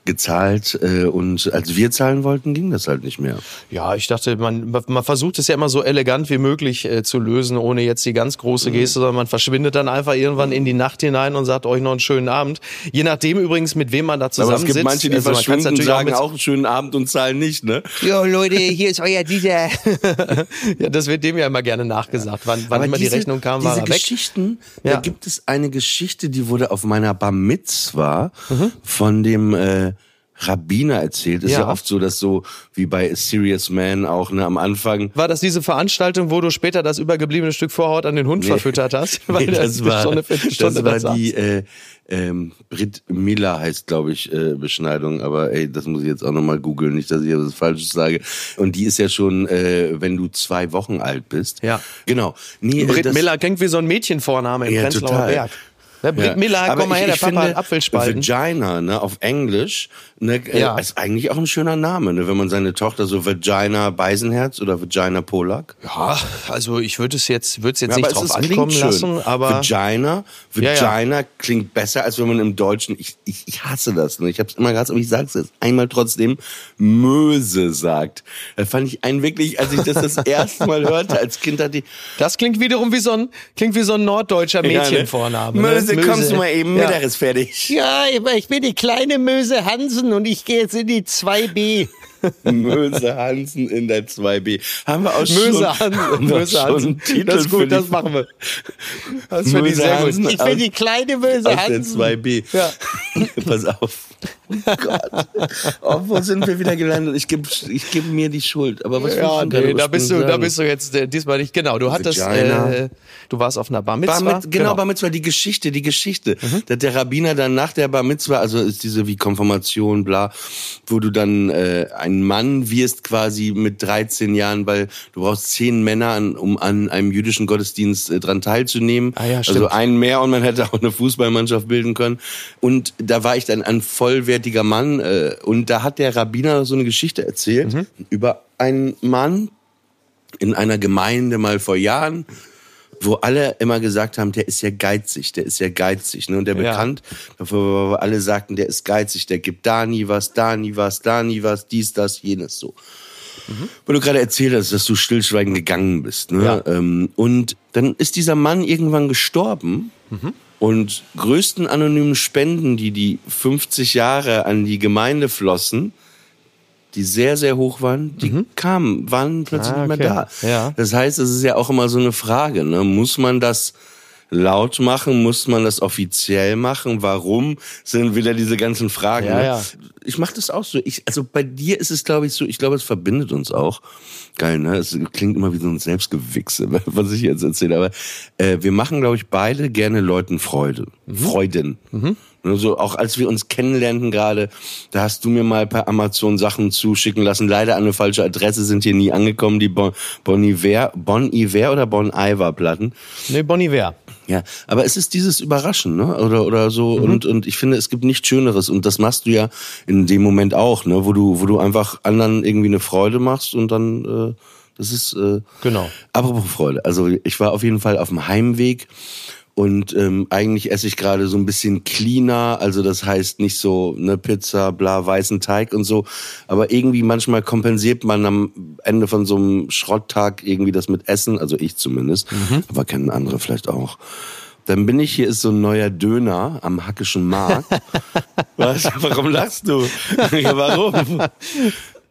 gezahlt äh, und als wir zahlen wollten, ging das halt nicht mehr. Ja, ich dachte, man, man versucht es ja immer so elegant wie möglich äh, zu lösen, ohne jetzt die ganz große Geste, sondern man verschwindet dann einfach irgendwann in die Nacht hinein und sagt euch noch einen schönen Abend. Je nachdem übrigens, mit wem man da Aber zusammensitzt. es gibt manche, die Also verschwinden natürlich sagen mit- auch einen schönen Abend und zahlen nicht, ne? Jo, Leute, hier ist euer dieser. ja, das wird dem ja immer gerne nachgesagt. Wann, wann immer die Rechnung kam, war diese er weg. Geschichten, Ja. da gibt es eine Geschichte, die wurde auf meiner Bar Mitzwa Mhm. von dem äh, Rabbiner erzählt. Ist ja. Ja. oft so, dass so wie bei A Serious Man auch ne, am Anfang War das diese Veranstaltung, wo du später das übergebliebene Stück Vorhaut an den Hund verfüttert hast? Nee, das war, eine Viertelstunde das war die äh, ähm, Brit Miller heißt, glaube ich, äh, Beschneidung, aber ey, das muss ich jetzt auch nochmal googeln, nicht, dass ich etwas Falsches sage. Und die ist ja schon, äh, wenn du zwei Wochen alt bist. Ja. Genau. Nee, äh, Britt das- Miller klingt wie so ein Mädchenvorname im Ja, Prenzlauer total. Berg. Ne, Britt Miller, Aber komm mal ich- her, der Papa finde, hat Apfelspalten. Vagina, ne, auf Englisch, ne, äh, Ja. ist eigentlich auch ein schöner Name, ne, wenn man seine Tochter so Vagina Beisenherz oder Vagina Polak. Ja, also ich würde es jetzt, würde es jetzt Ja, nicht drauf ankommen klingt schön. lassen, aber Vagina, Ja, ja. Vagina klingt besser, als wenn man im Deutschen, ich, ich, ich hasse das, ne? ich habe es immer gehasst, aber ich sage es jetzt einmal trotzdem, Möse sagt. Da fand ich einen wirklich, als ich das das erste Mal hörte, als Kind hatte ich, das klingt wiederum wie so ein, klingt wie so ein norddeutscher Mädchenvorname. ne? Möse, kommst du mal eben, Ja. Mittag ist fertig. Ja, ich bin die kleine Möse Hansen und ich gehe jetzt in die 2B. Möse Hansen in der 2B. Haben wir auch schon, Möse Hansen, haben wir Möse schon Hansen. Titel Das ist gut, das machen wir. Das finde ich sehr gut. Hansen Ich aus- bin die kleine Möse aus der Hansen. 2B. Ja. Pass auf. Oh Gott. Oh, wo sind wir wieder gelandet? Ich gebe ich geb mir die Schuld. Aber was Ja, du nee, da bist du, da sagen? bist du jetzt äh, diesmal nicht. Genau, du hattest, äh, du warst auf einer Bar Mitzvah. Bar mit, genau, Bar Mitzvah, die Geschichte, die Geschichte. Mhm. Dass der Rabbiner dann nach der Bar Mitzvah, also ist diese wie Konfirmation, bla, wo du dann äh, ein Mann wirst quasi mit 13 Jahren, weil du brauchst zehn Männer, an, um an einem jüdischen Gottesdienst äh, dran teilzunehmen. Ah ja, also stimmt. einen mehr und man hätte auch eine Fußballmannschaft bilden können. Und da war ich dann ein vollwertiger Mann äh, und da hat der Rabbiner so eine Geschichte erzählt Mhm. über einen Mann, in einer Gemeinde mal vor Jahren, wo alle immer gesagt haben, der ist ja geizig, der ist ja geizig. Ne? Und der Ja. bekannt, wo alle sagten, der ist geizig, der gibt da nie was, da nie was, da nie was, dies, das, jenes so. Weil du gerade erzählt hast, dass du stillschweigend gegangen bist. Ne? Ja. Ähm, und dann ist dieser Mann irgendwann gestorben. Und größten anonymen Spenden, die die 50 Jahre an die Gemeinde flossen, die sehr, sehr hoch waren, die kamen, waren plötzlich Ah, nicht mehr okay. da. Ja. Das heißt, es ist ja auch immer so eine Frage, ne? muss man das laut machen, muss man das offiziell machen, warum sind wieder diese ganzen Fragen. Ja, ne? ja. Ich mache das auch so. Ich, also bei dir ist es, glaube ich, so, ich glaube, es verbindet uns auch. Geil, ne? Es klingt immer wie so ein Selbstgewichse, was ich jetzt erzähle. Aber äh, wir machen, glaube ich, beide gerne Leuten Freude. Freuden. Also auch als wir uns kennenlernten gerade, da hast du mir mal per Amazon Sachen zuschicken lassen. Leider an eine falsche Adresse sind hier nie angekommen, die Bon, bon Iver, Bon Iver oder Bon Iver Platten. Nee, Bon Iver. Ja, aber es ist dieses Überraschen, ne? Oder oder so Mhm. und und ich finde, es gibt nichts Schöneres und das machst du ja in dem Moment auch, ne? Wo du wo du einfach anderen irgendwie eine Freude machst und dann äh, das ist äh, Genau. Apropos Freude, also ich war auf jeden Fall auf dem Heimweg und ähm, eigentlich esse ich gerade so ein bisschen cleaner, also das heißt nicht so ne Pizza, bla weißen Teig und so, aber irgendwie manchmal kompensiert man am Ende von so einem Schrotttag irgendwie das mit Essen, also ich zumindest, aber kennen andere vielleicht auch. Dann bin ich hier ist so ein neuer Döner am Hackischen Markt. Was? Warum lachst du? ja, warum?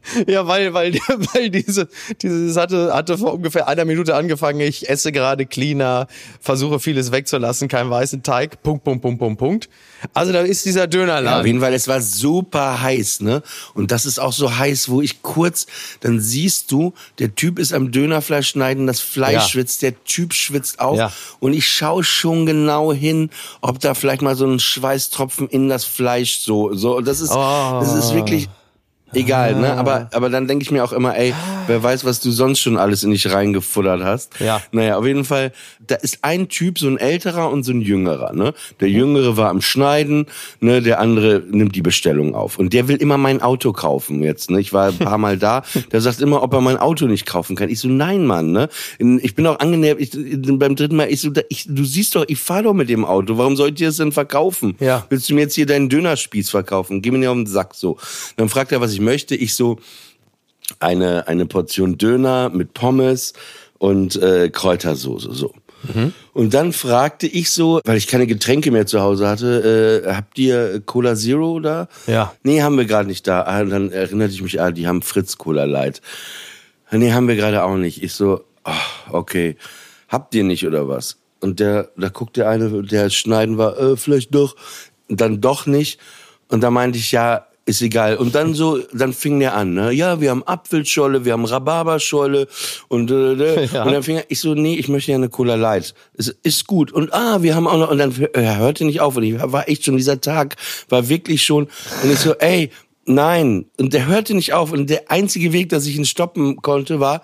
Ja, weil, weil, weil diese, dieses hatte, hatte vor ungefähr einer Minute angefangen. Ich esse gerade cleaner, versuche vieles wegzulassen, keinen weißen Teig, Punkt, Punkt, Punkt, Punkt, Punkt. Also da ist dieser Ja, auf Dönerladen. jeden Fall, es war super heiß, ne? Und das ist auch so heiß, wo ich kurz, dann siehst du, der Typ ist am Dönerfleisch schneiden, das Fleisch Ja. schwitzt, der Typ schwitzt auch. Ja. Und ich schaue schon genau hin, ob da vielleicht mal so ein Schweißtropfen in das Fleisch so, so, das ist, Oh. das ist wirklich, Egal, ne? Aber, aber dann denke ich mir auch immer, ey, wer weiß, was du sonst schon alles in dich reingefuttert hast. Ja. Naja, auf jeden Fall, da ist ein Typ, so ein älterer und so ein jüngerer, ne? Der jüngere war am Schneiden, ne? Der andere nimmt die Bestellung auf. Und der will immer mein Auto kaufen jetzt, ne? Ich war ein paar Mal da. Der sagt immer, ob er mein Auto nicht kaufen kann. Ich so, nein, Mann, ne? Ich bin auch angenervt. Ich, beim dritten Mal, ich so, ich, du siehst doch, ich fahr doch mit dem Auto. Warum soll ich dir das denn verkaufen? Ja. Willst du mir jetzt hier deinen Dönerspieß verkaufen? Geh mir nicht auf den Sack so. Dann fragt er, was ich möchte. Ich so, eine, eine Portion Döner mit Pommes und äh, Kräutersoße. So. Und dann fragte ich so, weil ich keine Getränke mehr zu Hause hatte, äh, habt ihr Cola Zero da? Ja. Nee, haben wir gerade nicht da. Ah, dann erinnerte ich mich, ah, die haben Fritz Cola Light. Nee, haben wir gerade auch nicht. Ich so, ah, okay. Habt ihr nicht oder was? Und der, da guckt der eine, der schneiden war, äh, vielleicht doch, dann doch nicht. Und da meinte ich, ja, ist egal. Und dann so, dann fing der an, ne? Ja, wir haben Apfelscholle, wir haben Rhabarberscholle und äh, äh. Ja. und dann fing er, ich so, nee, ich möchte ja eine Cola Light. Es ist gut. Und ah, wir haben auch noch und dann er hörte nicht auf und ich war echt schon dieser Tag war wirklich schon und ich so, ey, nein, und der hörte nicht auf und der einzige Weg, dass ich ihn stoppen konnte, war,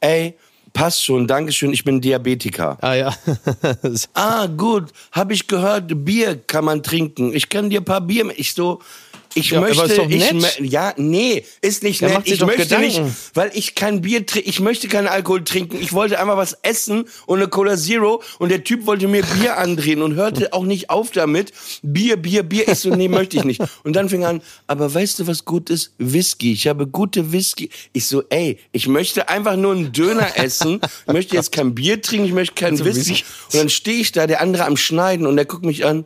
ey, passt schon, Dankeschön, ich bin Diabetiker. Ah ja. Ah, gut, habe ich gehört, Bier kann man trinken. Ich kann dir ein paar Bier. Ich so, ich Ja, möchte, ich, ja, nee, ist nicht nett. Ich möchte Gedanken. nicht, weil ich kein Bier trinke, ich möchte keinen Alkohol trinken. Ich wollte einfach was essen und eine Cola Zero und der Typ wollte mir Bier andrehen und hörte auch nicht auf damit. Bier, Bier, Bier. Ich so, nee, möchte ich nicht. Und dann fing er an, aber weißt du, was gut ist? Whisky. Ich habe gute Whisky. Ich so, ey, ich möchte einfach nur einen Döner essen. Ich möchte jetzt kein Bier trinken, ich möchte keinen Whisky. Whisky. Und dann stehe ich da, der andere am Schneiden und der guckt mich an.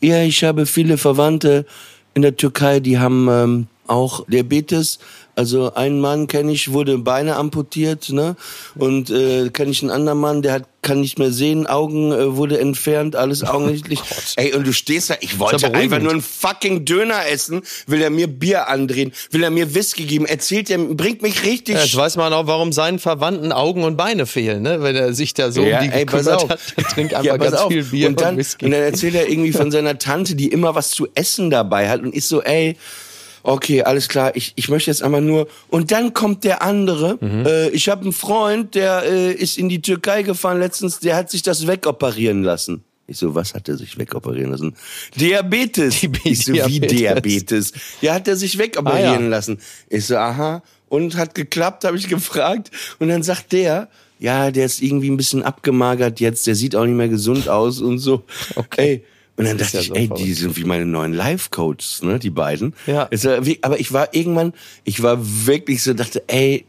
Ja, ich habe viele Verwandte in der Türkei, die haben ähm, auch Diabetes. Also einen Mann kenne ich, wurde Beine amputiert, ne? Und äh, kenne ich einen anderen Mann, der hat kann nicht mehr sehen, Augen äh, wurde entfernt, alles augenlichtlich. Ey, und du stehst da, ich wollte einfach nur einen fucking Döner essen, will er mir Bier andrehen, will er mir Whisky geben, erzählt er, bringt mich richtig Ja, jetzt weiß man auch, warum seinen Verwandten Augen und Beine fehlen, ne? Wenn er sich da so Ja, um die ey, pass gekümmert auf. hat. Er trinkt einfach Ja, ganz auf. viel Bier und, und dann, Whisky. Und dann erzählt er irgendwie von seiner Tante, die immer was zu essen dabei hat und ist so, ey, okay, alles klar, ich, ich möchte jetzt einmal nur. Und dann kommt der andere. Mhm. Äh, ich habe einen Freund, der äh, ist in die Türkei gefahren letztens, der hat sich das wegoperieren lassen. Ich so, was hat er sich wegoperieren lassen? Diabetes. Die Ich so, wie Diabetes. Diabetes? Ja, hat er sich wegoperieren Ah, ja. lassen. Ich so, aha. Und hat geklappt, habe ich gefragt. Und dann sagt der, ja, der ist irgendwie ein bisschen abgemagert jetzt, der sieht auch nicht mehr gesund aus und so. Okay. Ey. Und dann dachte ja ich, so ey, verrückt. die sind wie meine neuen Life-Coaches, ne, die beiden. Ja. Aber ich war irgendwann, ich war wirklich so, dachte, ey,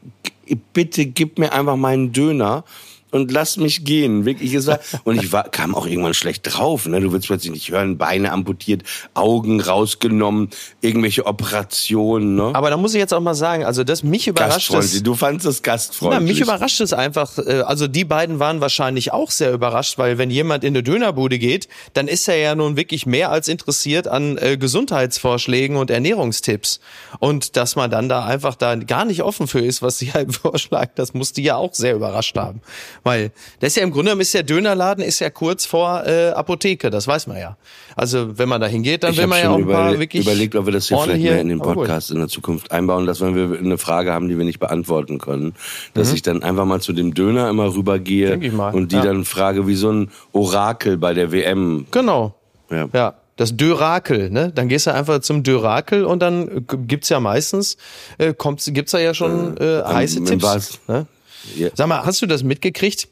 bitte gib mir einfach meinen Döner und lass mich gehen. Wirklich, es war, und ich war, kam auch irgendwann schlecht drauf, ne, du willst plötzlich nicht hören, Beine amputiert, Augen rausgenommen, irgendwelche Operationen, ne. Aber da muss ich jetzt auch mal sagen, also das mich überrascht es. Du fandst es Na, gastfreundlich. mich überrascht es einfach. äh, Also die beiden waren wahrscheinlich auch sehr überrascht, weil wenn jemand in eine Dönerbude geht, dann ist er ja nun wirklich mehr als interessiert an äh, Gesundheitsvorschlägen und Ernährungstipps. Und dass man dann da einfach da gar nicht offen für ist, was sie halt vorschlagen, das muss die ja auch sehr überrascht haben. Weil das ist ja im Grunde ist der Dönerladen ist ja kurz vor äh, Apotheke, das weiß man ja. Also wenn man da hingeht, dann Ich will man ja auch schon ein paar überle wirklich überlegt, ob wir das hier vielleicht mehr in den. Podcast in der Zukunft einbauen, dass wenn wir eine Frage haben, die wir nicht beantworten können, dass ich dann einfach mal zu dem Döner immer rübergehe Mhm. Denk ich mal, und die ja. dann frage, wie so ein Orakel bei der WM. Genau. Ja. Ja, das Dörakel, ne? Dann gehst du einfach zum Dörakel und dann äh, gibt's ja meistens, äh, kommt's, gibt's da ja schon äh, heiße im Tipps. was? Ne? Ja. Sag mal, hast du das mitgekriegt,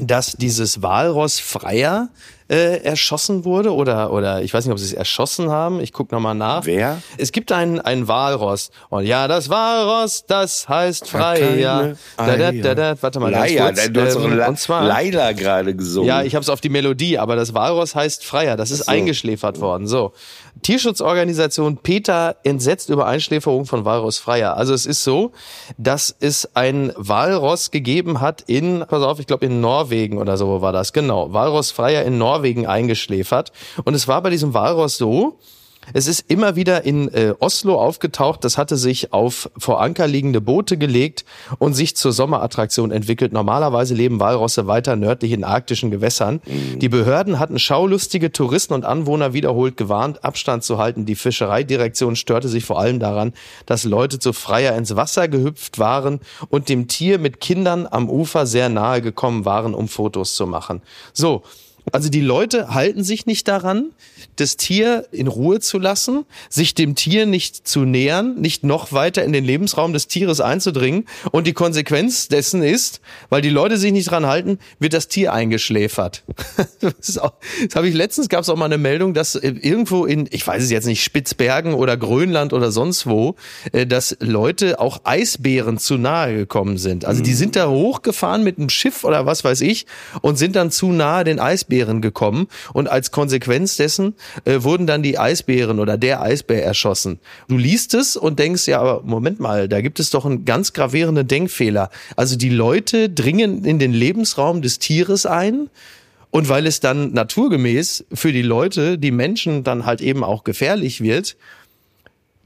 dass dieses Walross Freier äh, erschossen wurde oder oder ich weiß nicht, ob sie es erschossen haben. Ich guck noch mal nach. Wer? Es gibt ein ein Walross und ja, das Walross, das heißt Freier. Da, da, da, da, warte mal ganz Leider, kurz. du hast Ähm, La und zwar Laila gerade gesungen. ja, ich habe es auf die Melodie, aber das Walross heißt Freier. Das ist eingeschläfert worden. So. Tierschutzorganisation Peter entsetzt über Einschläferung von Walross Freier. Also es ist so, dass es ein Walross gegeben hat in, pass auf, ich glaube in Norwegen oder so war das. Genau. Walross Freier in Norwegen eingeschläfert. Und es war bei diesem Walross so, es ist immer wieder in äh, Oslo aufgetaucht. Das hatte sich auf vor Anker liegende Boote gelegt und sich zur Sommerattraktion entwickelt. Normalerweise leben Walrosse weiter nördlich in arktischen Gewässern. Die Behörden hatten schaulustige Touristen und Anwohner wiederholt gewarnt, Abstand zu halten. Die Fischereidirektion störte sich vor allem daran, dass Leute zu Freier ins Wasser gehüpft waren und dem Tier mit Kindern am Ufer sehr nahe gekommen waren, um Fotos zu machen. So. Also die Leute halten sich nicht daran, das Tier in Ruhe zu lassen, sich dem Tier nicht zu nähern, nicht noch weiter in den Lebensraum des Tieres einzudringen. Und die Konsequenz dessen ist, weil die Leute sich nicht dran halten, wird das Tier eingeschläfert. Das, auch, das habe ich letztens gab es auch mal eine Meldung, dass äh, irgendwo in, ich weiß es jetzt nicht, Spitzbergen oder Grönland oder sonst wo, äh, dass Leute auch Eisbären zu nahe gekommen sind. Also die sind da hochgefahren mit einem Schiff oder was weiß ich und sind dann zu nahe den Eisbären gekommen und als Konsequenz dessen äh, wurden dann die Eisbären oder der Eisbär erschossen. Du liest es und denkst, ja, aber Moment mal, da gibt es doch einen ganz gravierenden Denkfehler. Also die Leute dringen in den Lebensraum des Tieres ein und weil es dann naturgemäß für die Leute, die Menschen dann halt eben auch gefährlich wird,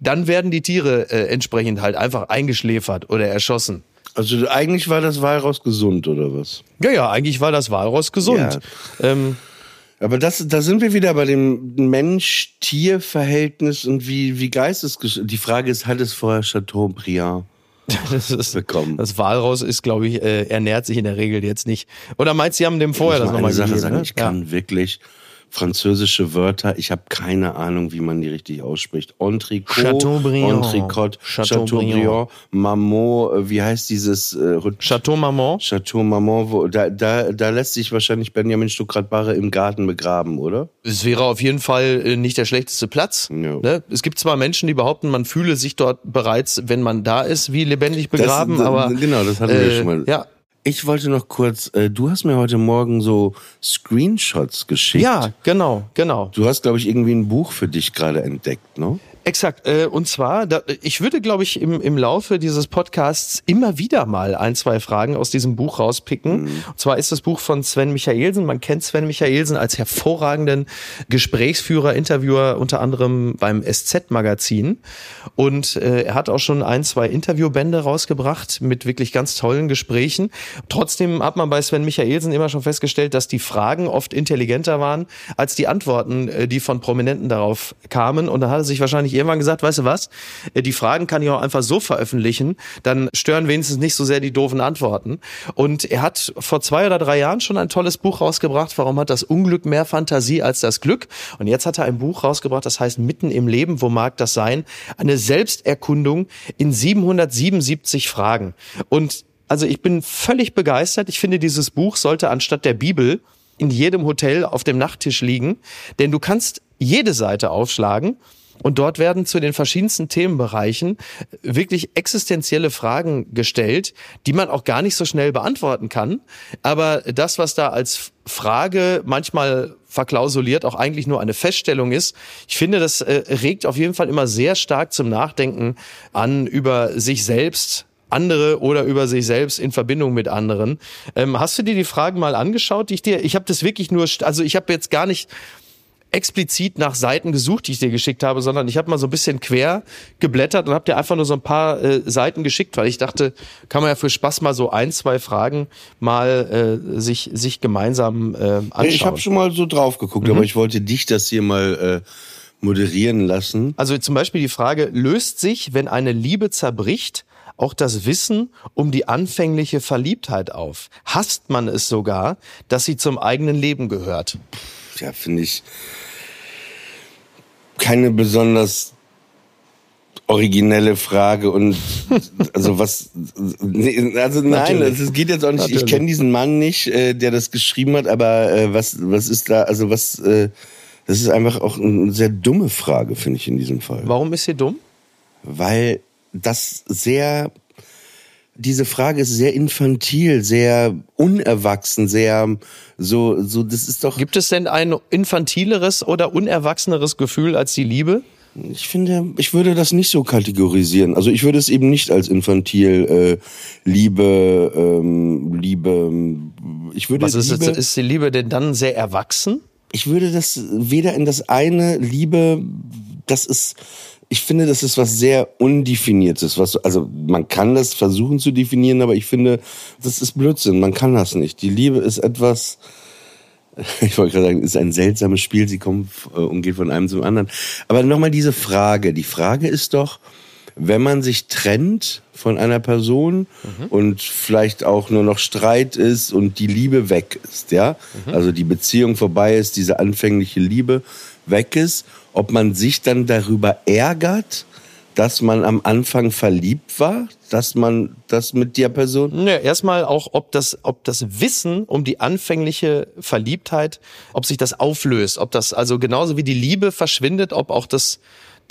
dann werden die Tiere äh, entsprechend halt einfach eingeschläfert oder erschossen. Also eigentlich war das Walross gesund, oder was? Ja, ja, eigentlich war das Walross gesund. Ähm, Aber das, da sind wir wieder bei dem Mensch-Tier-Verhältnis und wie, wie Geistesgesch... Die Frage ist, hat es vorher Chateaubriand? Das, ist, bekommen. das Walraus ist, glaube ich, äh, ernährt sich in der Regel jetzt nicht. Oder meinst du, sie haben dem vorher das nochmal Sache sagen, ne? ich kann wirklich französische Wörter, ich habe keine Ahnung, wie man die richtig ausspricht. Entrecot, Chateaubriand. Entrecot, Chateaubriand. Chateaubriand, Mamot, äh, wie heißt dieses äh, Chateau Maman? Chateau Maman, wo, da, da, da lässt sich wahrscheinlich Benjamin Stuckrad-Barre im Garten begraben, oder? Es wäre auf jeden Fall äh, nicht der schlechteste Platz. Ja. Ne? Es gibt zwar Menschen, die behaupten, man fühle sich dort bereits, wenn man da ist, wie lebendig begraben, das, aber Genau, das hatten wir äh, schon mal. ja, Ich wollte noch kurz, äh, du hast mir heute Morgen so Screenshots geschickt. ja, genau, genau. Du hast, glaube ich, irgendwie ein Buch für dich gerade entdeckt, ne? Exakt. Äh, und zwar, da, ich würde, glaube ich, im, im Laufe dieses Podcasts immer wieder mal ein, zwei Fragen aus diesem Buch rauspicken. Und zwar ist das Buch von Sven Michaelsen. Man kennt Sven Michaelsen als hervorragenden Gesprächsführer, Interviewer, unter anderem beim SZ-Magazin. Und äh, er hat auch schon ein, zwei Interviewbände rausgebracht mit wirklich ganz tollen Gesprächen. Trotzdem hat man bei Sven Michaelsen immer schon festgestellt, dass die Fragen oft intelligenter waren als die Antworten, äh, die von Prominenten darauf kamen. Und dann hat er sich wahrscheinlich irgendwann gesagt, weißt du was, Äh, die Fragen kann ich auch einfach so veröffentlichen, dann stören wenigstens nicht so sehr die doofen Antworten. Und er hat vor zwei oder drei Jahren schon ein tolles Buch rausgebracht, warum hat das Unglück mehr Fantasie als das Glück? Und jetzt hat er ein Buch rausgebracht, das heißt Mitten im Leben, wo mag das sein? Eine Selbsterkundung in 777 Fragen. Und also ich bin völlig begeistert. Ich finde, dieses Buch sollte anstatt der Bibel in jedem Hotel auf dem Nachttisch liegen, denn du kannst jede Seite aufschlagen und dort werden zu den verschiedensten Themenbereichen wirklich existenzielle Fragen gestellt, die man auch gar nicht so schnell beantworten kann. Aber das, was da als Frage manchmal verklausuliert auch eigentlich nur eine Feststellung ist. Ich finde, das äh, regt auf jeden Fall immer sehr stark zum Nachdenken an über sich selbst, andere oder über sich selbst in Verbindung mit anderen. Ähm, hast du dir die Fragen mal angeschaut, die ich dir, ich habe das wirklich nur, also ich habe jetzt gar nicht explizit nach Seiten gesucht, die ich dir geschickt habe, sondern ich habe mal so ein bisschen quer geblättert und habe dir einfach nur so ein paar äh, Seiten geschickt, weil ich dachte, kann man ja für Spaß mal so ein, zwei Fragen mal äh, sich sich gemeinsam äh, anschauen. Ich habe schon mal so drauf geguckt, Mhm. aber ich wollte dich das hier mal äh, moderieren lassen. Also zum Beispiel die Frage, löst sich, wenn eine Liebe zerbricht, auch das Wissen um die anfängliche Verliebtheit auf? Hasst man es sogar, dass sie zum eigenen Leben gehört? Ja, finde ich keine besonders originelle Frage und also was nee, also nein es geht jetzt auch nicht ich Natürlich. kenne diesen Mann nicht äh, der das geschrieben hat aber äh, was was ist da also was äh, das ist einfach auch eine sehr dumme Frage finde ich in diesem Fall Warum ist sie dumm? weil das sehr diese Frage ist sehr infantil, sehr unerwachsen, sehr so so das ist doch Gibt es denn ein infantileres oder unerwachseneres Gefühl als die Liebe? Ich finde, ich würde das nicht so kategorisieren. Also ich würde es eben nicht als infantil äh, Liebe, ähm, Liebe. ähm, Ich würde Was ist, Liebe, ist die Liebe denn dann sehr erwachsen? ich würde das weder in das eine Liebe, das ist, ich finde, das ist was sehr undefiniertes. Was, also man kann das versuchen zu definieren, aber ich finde, das ist Blödsinn. Man kann das nicht. Die Liebe ist etwas, ich wollte gerade sagen, ist ein seltsames Spiel. Sie kommt äh, und geht von einem zum anderen. Aber nochmal diese Frage. Die Frage ist doch, wenn man sich trennt von einer Person und vielleicht auch nur noch Streit ist und die Liebe weg ist, ja, also die Beziehung vorbei ist, diese anfängliche Liebe weg ist, ob man sich dann darüber ärgert, dass man am Anfang verliebt war, dass man das mit der Person? Ja, erstmal auch, ob das, ob das Wissen um die anfängliche Verliebtheit, ob sich das auflöst, ob das also genauso wie die Liebe verschwindet, ob auch das,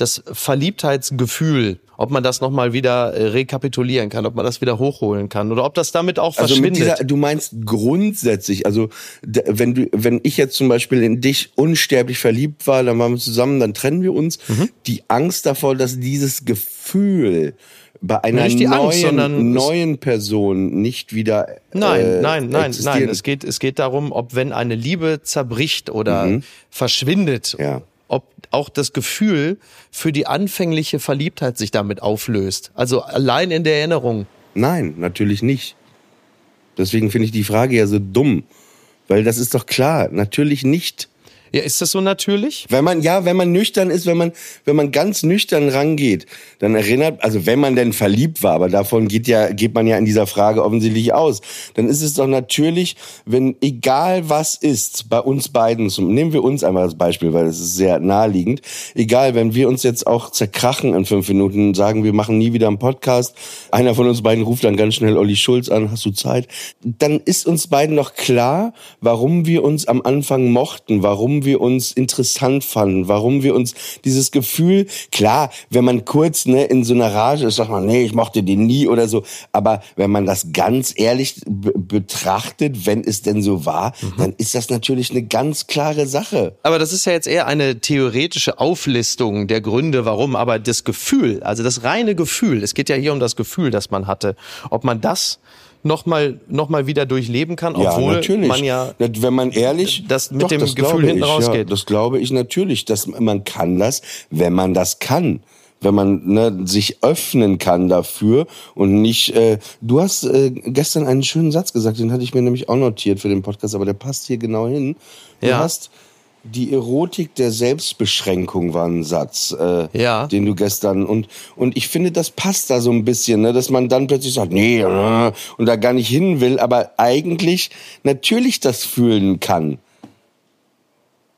das Verliebtheitsgefühl, ob man das nochmal wieder äh, rekapitulieren kann, ob man das wieder hochholen kann oder ob das damit auch Also verschwindet. dieser, du meinst grundsätzlich, also wenn du, wenn ich jetzt zum Beispiel in dich unsterblich verliebt war, dann waren wir zusammen, dann trennen wir uns. Mhm. Die Angst davor, dass dieses Gefühl bei einer Nicht die neuen, Angst, sondern neuen Person nicht wieder Nein, äh, nein, nein, nein. Es geht, es geht darum, ob wenn eine Liebe zerbricht oder Mhm. verschwindet, Ja. Auch das Gefühl für die anfängliche Verliebtheit sich damit auflöst. Also allein in der Erinnerung. Nein, natürlich nicht. Deswegen finde ich die Frage ja so dumm, weil das ist doch klar, natürlich nicht. Ja, ist das so natürlich? Wenn man, ja, wenn man nüchtern ist, wenn man, wenn man ganz nüchtern rangeht, dann erinnert, also wenn man denn verliebt war, aber davon geht ja, geht man ja in dieser Frage offensichtlich aus, dann ist es doch natürlich, wenn egal was ist, bei uns beiden, zum, nehmen wir uns einmal als Beispiel, weil es ist sehr naheliegend, egal, wenn wir uns jetzt auch zerkrachen in fünf Minuten, sagen wir machen nie wieder einen Podcast, einer von uns beiden ruft dann ganz schnell Olli Schulz an, hast du Zeit, dann ist uns beiden noch klar, warum wir uns am Anfang mochten, warum wir uns interessant fanden, warum wir uns dieses Gefühl, klar, wenn man kurz ne, in so einer Rage ist, sagt man, nee, ich mochte den nie oder so, aber wenn man das ganz ehrlich betrachtet, wenn es denn so war, mhm. dann ist das natürlich eine ganz klare Sache. Aber das ist ja jetzt eher eine theoretische Auflistung der Gründe, warum, aber das Gefühl, also das reine Gefühl, es geht ja hier um das Gefühl, das man hatte, ob man das noch mal noch mal wieder durchleben kann, obwohl ja, natürlich. man ja wenn man ehrlich das mit doch, dem das Gefühl hinten ich, rausgeht. Ja, das glaube ich natürlich, dass man kann das, wenn man das kann wenn man ne, sich öffnen kann dafür und nicht. Äh, du hast äh, gestern einen schönen Satz gesagt, den hatte ich mir nämlich auch notiert für den Podcast, aber der passt hier genau hin. Du ja. hast die Erotik der Selbstbeschränkung war ein Satz, äh, ja. den du gestern und und ich finde, das passt da so ein bisschen, ne, dass man dann plötzlich sagt, nee, äh, und da gar nicht hin will, aber eigentlich natürlich das fühlen kann.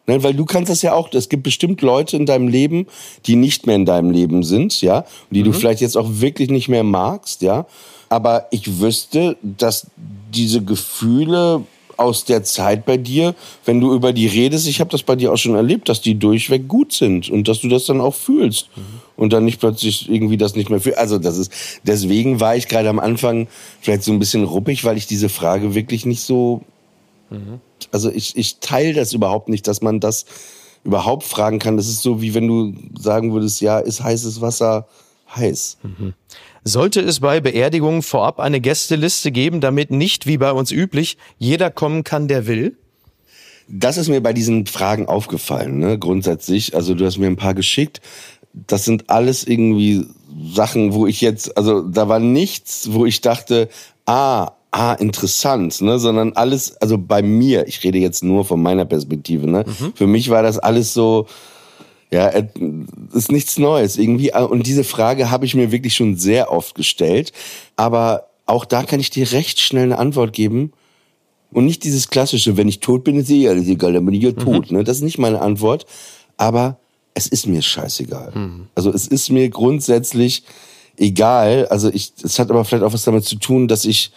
Ne, weil du kannst das ja auch, es gibt bestimmt Leute in deinem Leben, die nicht mehr in deinem Leben sind, ja, die mhm. du vielleicht jetzt auch wirklich nicht mehr magst, ja. Aber ich wüsste, dass diese Gefühle aus der Zeit bei dir, wenn du über die redest, ich habe das bei dir auch schon erlebt, dass die durchweg gut sind und dass du das dann auch fühlst mhm. und dann nicht plötzlich irgendwie das nicht mehr fühlst. Also das ist deswegen war ich gerade am Anfang vielleicht so ein bisschen ruppig, weil ich diese Frage wirklich nicht so mhm. also ich ich teile das überhaupt nicht, dass man das überhaupt fragen kann. Das ist so wie wenn du sagen würdest, ja, ist heißes Wasser heiß. Mhm. Sollte es bei Beerdigungen vorab eine Gästeliste geben, damit nicht, wie bei uns üblich, jeder kommen kann, der will? Das ist mir bei diesen Fragen aufgefallen, ne, grundsätzlich. Also du hast mir ein paar geschickt. Das sind alles irgendwie Sachen, wo ich jetzt, also da war nichts, wo ich dachte, ah, ah, interessant, ne, sondern alles, also bei mir, ich rede jetzt nur von meiner Perspektive, ne, mhm. für mich war das alles so, ja, ist nichts Neues irgendwie. Und diese Frage habe ich mir wirklich schon sehr oft gestellt. Aber auch da kann ich dir recht schnell eine Antwort geben. Und nicht dieses klassische, wenn ich tot bin, ist eh alles egal, dann bin ich ja mhm. tot. Ne? Das ist nicht meine Antwort. Aber es ist mir scheißegal. Mhm. Also es ist mir grundsätzlich egal. Also ich, es hat aber vielleicht auch was damit zu tun, dass ich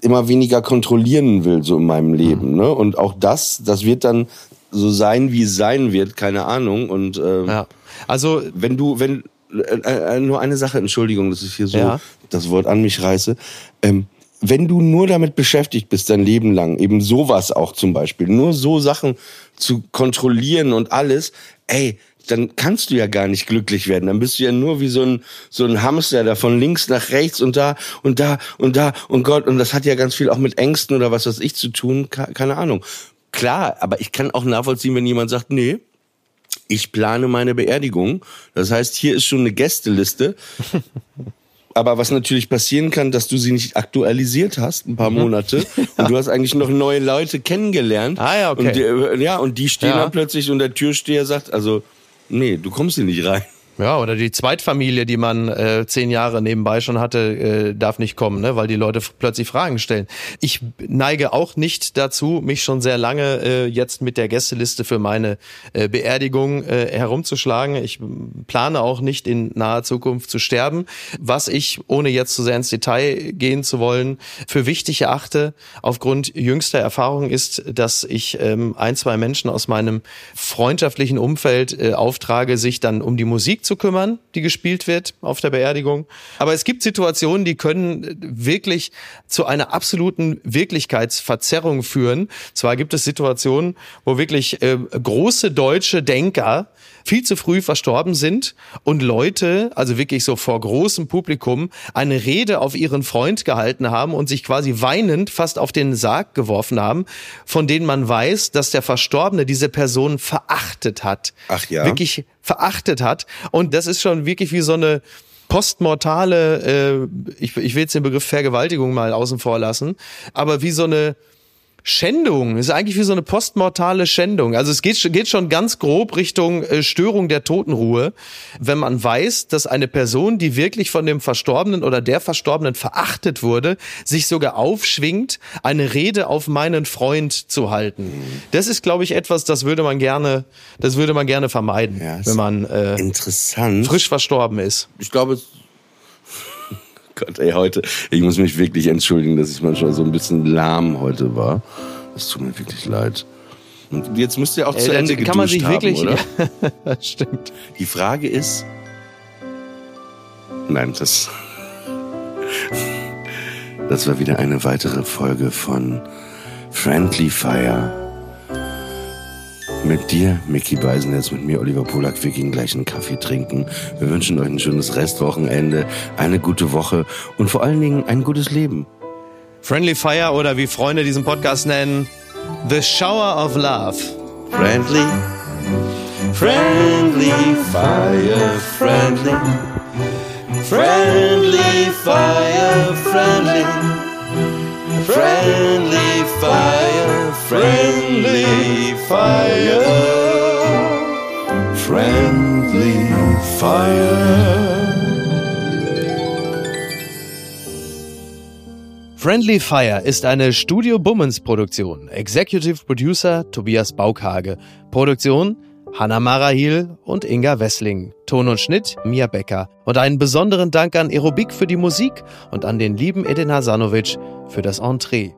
immer weniger kontrollieren will so in meinem Leben. Mhm. Ne? Und auch das, das wird dann so sein, wie es sein wird, keine Ahnung. Und ähm, ja. also wenn du, wenn äh, äh, nur eine Sache, Entschuldigung, dass ich hier so ja. das Wort an mich reiße. Ähm, wenn du nur damit beschäftigt bist, dein Leben lang, eben sowas auch zum Beispiel, nur so Sachen zu kontrollieren und alles, ey, dann kannst du ja gar nicht glücklich werden. Dann bist du ja nur wie so ein, so ein Hamster, der von links nach rechts und da und da und da und Gott. Und das hat ja ganz viel auch mit Ängsten oder was weiß ich zu tun. Keine Ahnung. Klar, aber ich kann auch nachvollziehen, wenn jemand sagt, nee, ich plane meine Beerdigung. Das heißt, hier ist schon eine Gästeliste. Aber was natürlich passieren kann, dass du sie nicht aktualisiert hast, ein paar mhm. Monate, und du hast eigentlich noch neue Leute kennengelernt. Ah ja, okay. Und die, ja, und die stehen ja. dann plötzlich und der Türsteher sagt, also, nee, du kommst hier nicht rein. Ja, oder die Zweitfamilie, die man äh, zehn Jahre nebenbei schon hatte, äh, darf nicht kommen, ne? weil die Leute plötzlich Fragen stellen. Ich neige auch nicht dazu, mich schon sehr lange äh, jetzt mit der Gästeliste für meine äh, Beerdigung äh, herumzuschlagen. Ich plane auch nicht in naher Zukunft zu sterben. Was ich, ohne jetzt zu sehr ins Detail gehen zu wollen, für wichtig erachte, aufgrund jüngster Erfahrung ist, dass ich ähm, ein, zwei Menschen aus meinem freundschaftlichen Umfeld äh, auftrage, sich dann um die Musik zu kümmern, die gespielt wird auf der Beerdigung. Aber es gibt Situationen, die können wirklich zu einer absoluten Wirklichkeitsverzerrung führen. Zwar gibt es Situationen, wo wirklich äh, große deutsche Denker viel zu früh verstorben sind und Leute, also wirklich so vor großem Publikum, eine Rede auf ihren Freund gehalten haben und sich quasi weinend fast auf den Sarg geworfen haben, von denen man weiß, dass der Verstorbene diese Person verachtet hat. Ach ja. Wirklich verachtet hat. Und das ist schon wirklich wie so eine postmortale, äh, ich, ich will jetzt den Begriff Vergewaltigung mal außen vor lassen, aber wie so eine Schändung ist eigentlich wie so eine postmortale Schändung. Also es geht, geht schon ganz grob Richtung äh, Störung der Totenruhe, wenn man weiß, dass eine Person, die wirklich von dem Verstorbenen oder der Verstorbenen verachtet wurde, sich sogar aufschwingt, eine Rede auf meinen Freund zu halten. Das ist, glaube ich, etwas, das würde man gerne, das würde man gerne vermeiden, Ja, wenn man äh, Interessant. frisch verstorben ist. Ich glaube, Gott, ey, heute, ich muss mich wirklich entschuldigen, dass ich manchmal so ein bisschen lahm heute war. Es tut mir wirklich leid. Und jetzt müsst ihr auch zu Ey, Ende dann kann man geduscht sich wirklich, haben, oder? Ja, stimmt. Die Frage ist, nein, das, das war wieder eine weitere Folge von Friendly Fire. Mit dir, Mickey Beisenherz, mit mir, Oliver Polak. Wir gehen gleich einen Kaffee trinken. Wir wünschen euch ein schönes Restwochenende, eine gute Woche und vor allen Dingen ein gutes Leben. Friendly Fire oder wie Freunde diesen Podcast nennen, The Shower of Love. Friendly, friendly fire, friendly, friendly fire, friendly, friendly fire, friendly fire, friendly fire. Friendly Fire ist eine Studio Bummens Produktion. Executive Producer Tobias Baukhage. Produktion Hanna Marahil und Inga Wessling. Ton und Schnitt Mia Becker. Und einen besonderen Dank an Aerobik für die Musik und an den lieben Edin Hasanovic für das Entree.